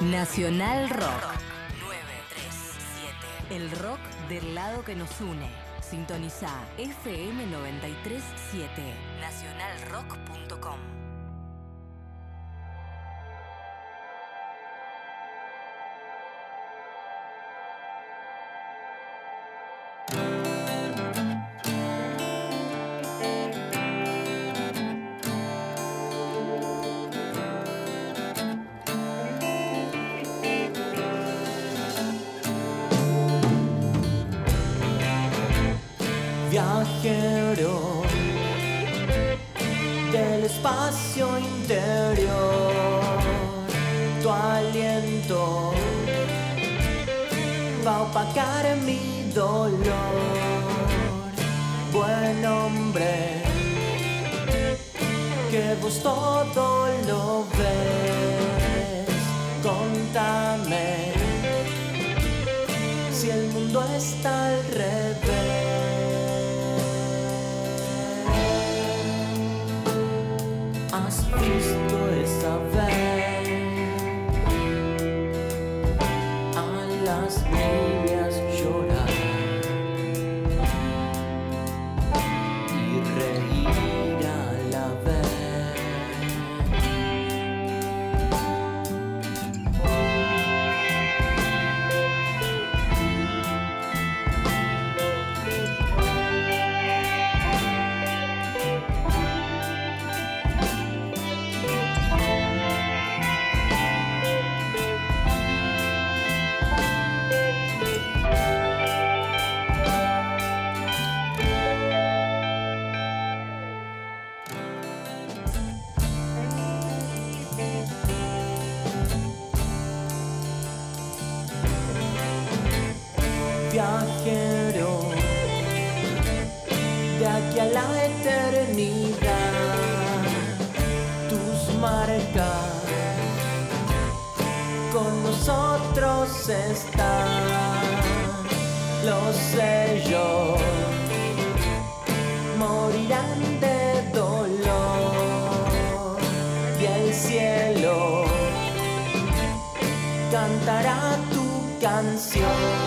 Nacional Rock. 937. El rock del lado que nos une. Sintoniza FM 937. Nacionalrock.com. Viajero del espacio interior, tu aliento va a opacar mi dolor. Buen hombre, que vos todo lo ves, contame si el mundo está al revés. De aquí a la eternidad. Tus marcas con nosotros están. Los sellos morirán de dolor y el cielo cantará tu canción.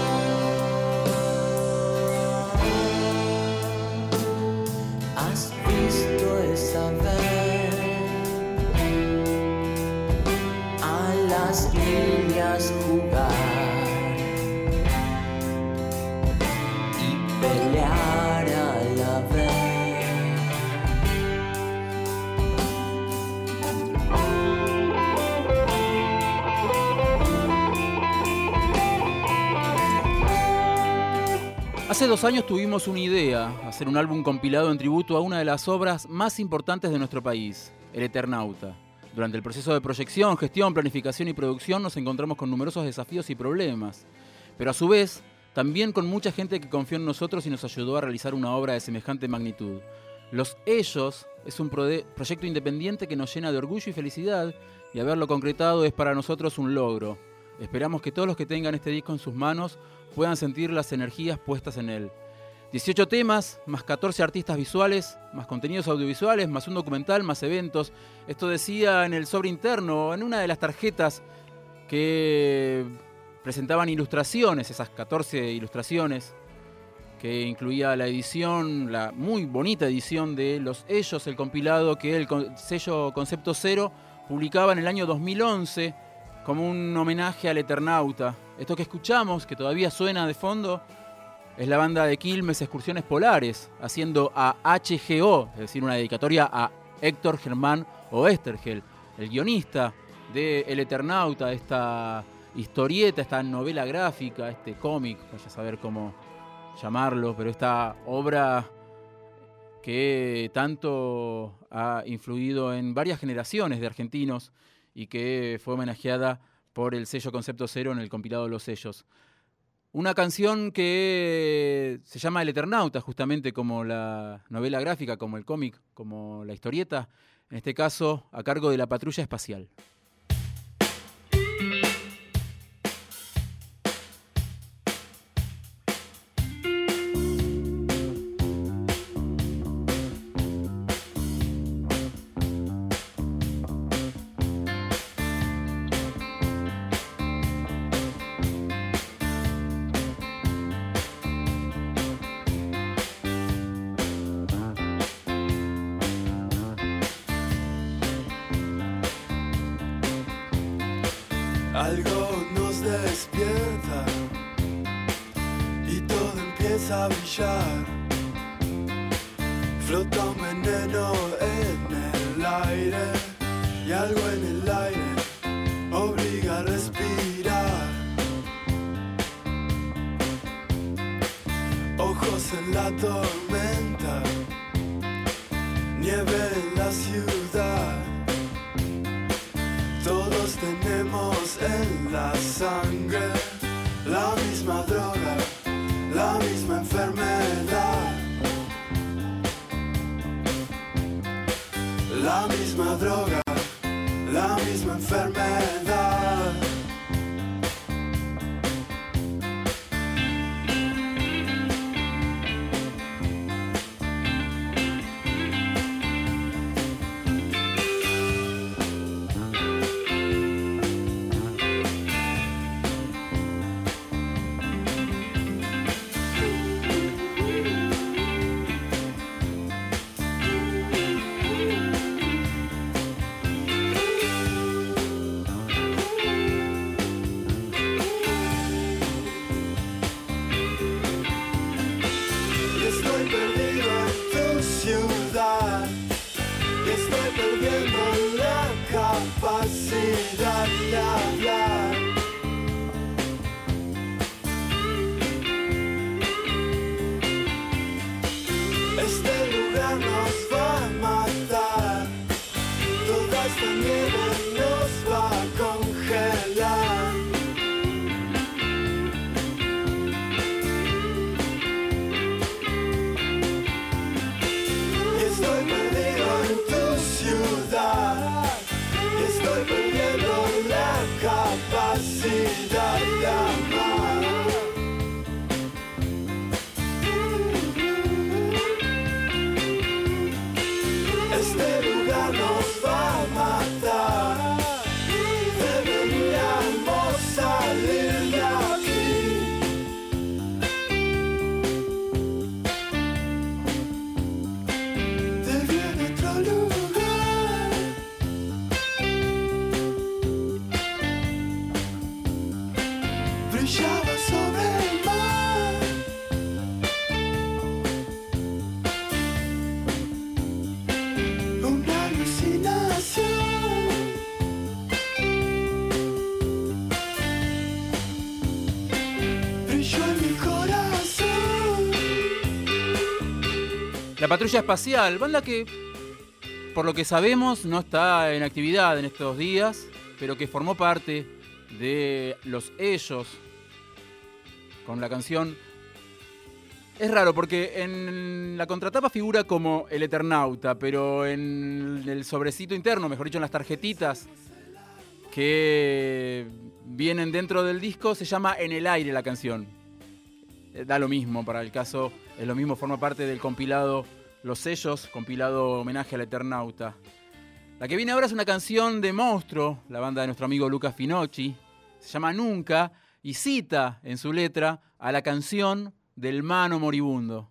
Hace dos años tuvimos una idea, hacer un álbum compilado en tributo a una de las obras más importantes de nuestro país, El Eternauta. Durante el proceso de proyección, gestión, planificación y producción nos encontramos con numerosos desafíos y problemas, pero a su vez también con mucha gente que confió en nosotros y nos ayudó a realizar una obra de semejante magnitud. Los Ellos es un proyecto independiente que nos llena de orgullo y felicidad y haberlo concretado es para nosotros un logro. Esperamos que todos los que tengan este disco en sus manos puedan sentir las energías puestas en él. 18 temas, más 14 artistas visuales, más contenidos audiovisuales, más un documental, más eventos. Esto decía en el sobre interno, en una de las tarjetas que presentaban ilustraciones, esas 14 ilustraciones, que incluía la edición, la muy bonita edición de Los Ellos, el compilado que el sello Concepto Cero publicaba en el año 2011 como un homenaje al Eternauta. Esto que escuchamos, que todavía suena de fondo, es la banda de Quilmes Excursiones Polares, haciendo a HGO, es decir, una dedicatoria a Héctor Germán Oestergel, el guionista de El Eternauta, esta historieta, esta novela gráfica, este cómic, vaya a saber cómo llamarlo, pero esta obra que tanto ha influido en varias generaciones de argentinos y que fue homenajeada por el sello Concepto Cero en el compilado Los Sellos. Una canción que se llama El Eternauta, justamente como la novela gráfica, como el cómic, como la historieta, en este caso a cargo de la Patrulla Espacial. A brillar. Flota un veneno en el aire y algo en el misma droga, la misma enfermedad. Lugar nos va a matar. Toda esta nieve La Patrulla Espacial, banda que, por lo que sabemos, no está en actividad en estos días, pero que formó parte de los ellos con la canción. Es raro porque en la contratapa figura como el Eternauta, pero en el sobrecito interno, mejor dicho, en las tarjetitas que vienen dentro del disco, se llama En el aire la canción. Eh, Da lo mismo para el caso, es lo mismo, forma parte del compilado Los Sellos, compilado homenaje al Eternauta. La que viene ahora es una canción de Monstruo, la banda de nuestro amigo Lucas Finocchi, se llama Nunca y cita en su letra a la canción del Mano Moribundo.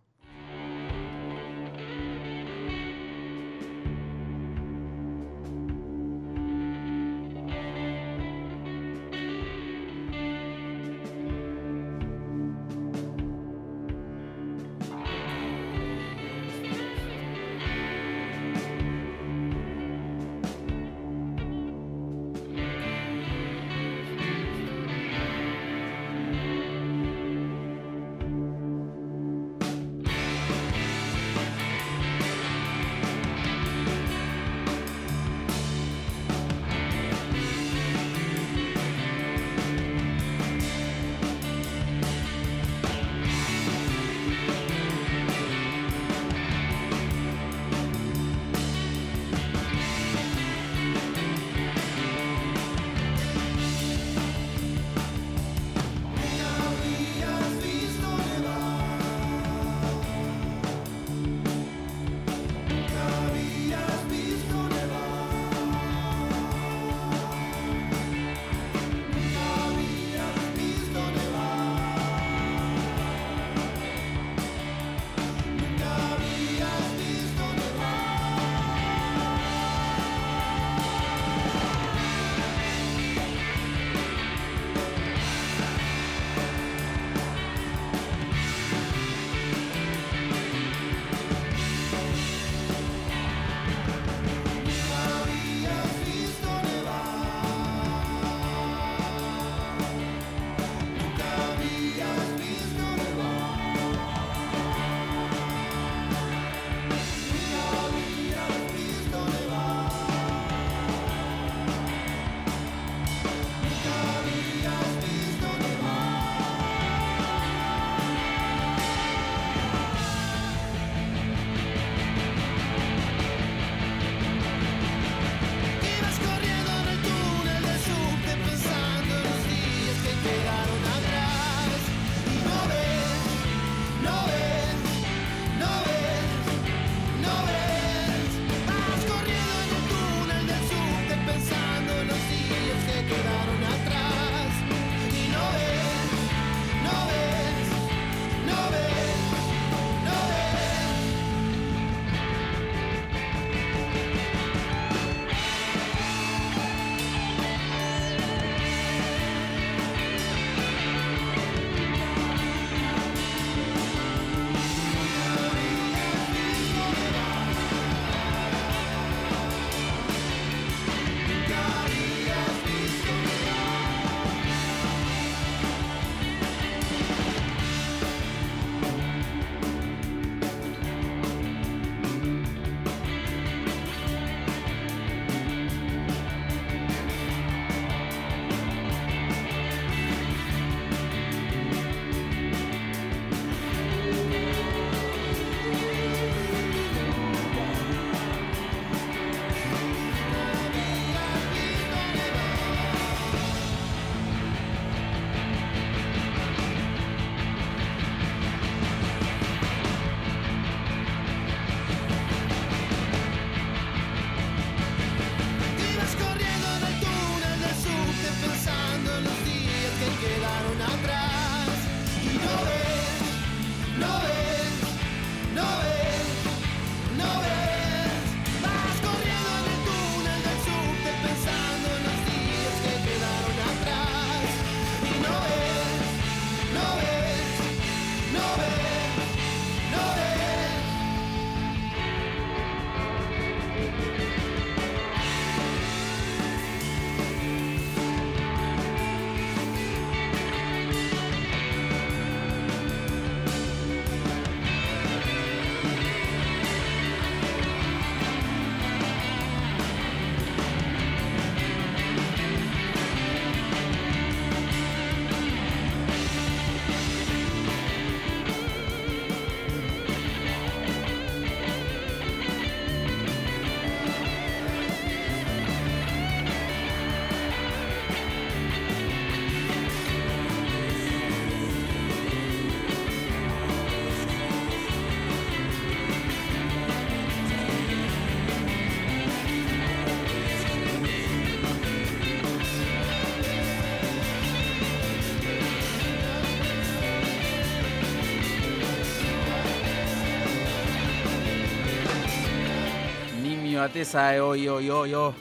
Mi bateza, eh, hoy, hoy, hoy, hoy.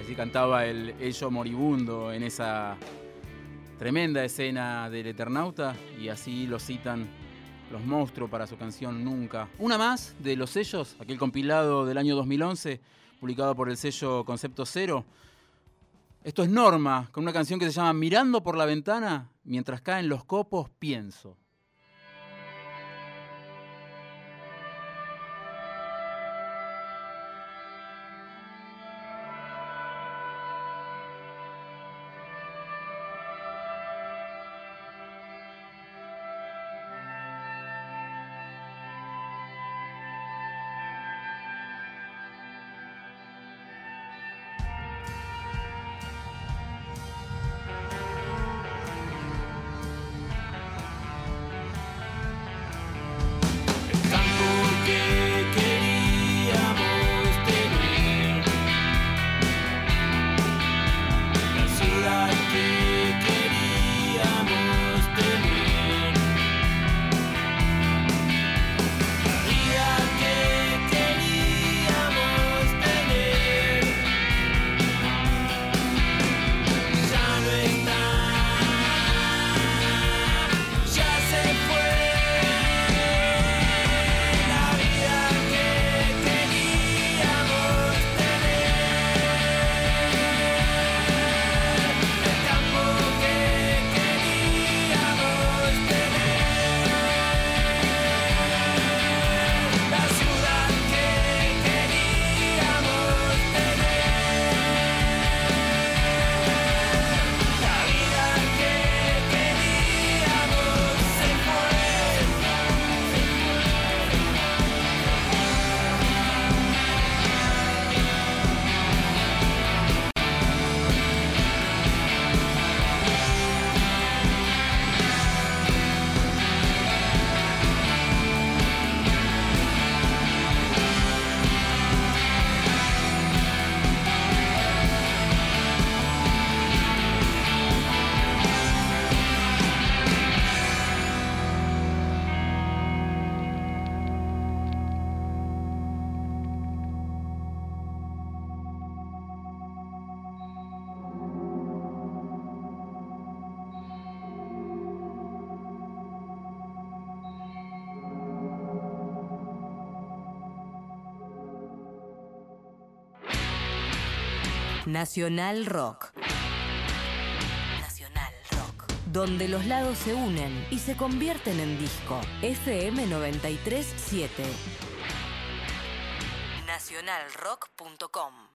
Así cantaba el Ello Moribundo en esa tremenda escena del Eternauta y así lo citan los monstruos para su canción Nunca. Una más de los sellos, aquel compilado del año 2011, publicado por el sello Concepto Cero. Esto es Norma, con una canción que se llama Mirando por la ventana, mientras caen los copos, pienso. Nacional Rock. Nacional Rock. Donde los lados se unen y se convierten en disco. FM 937. Nacionalrock.com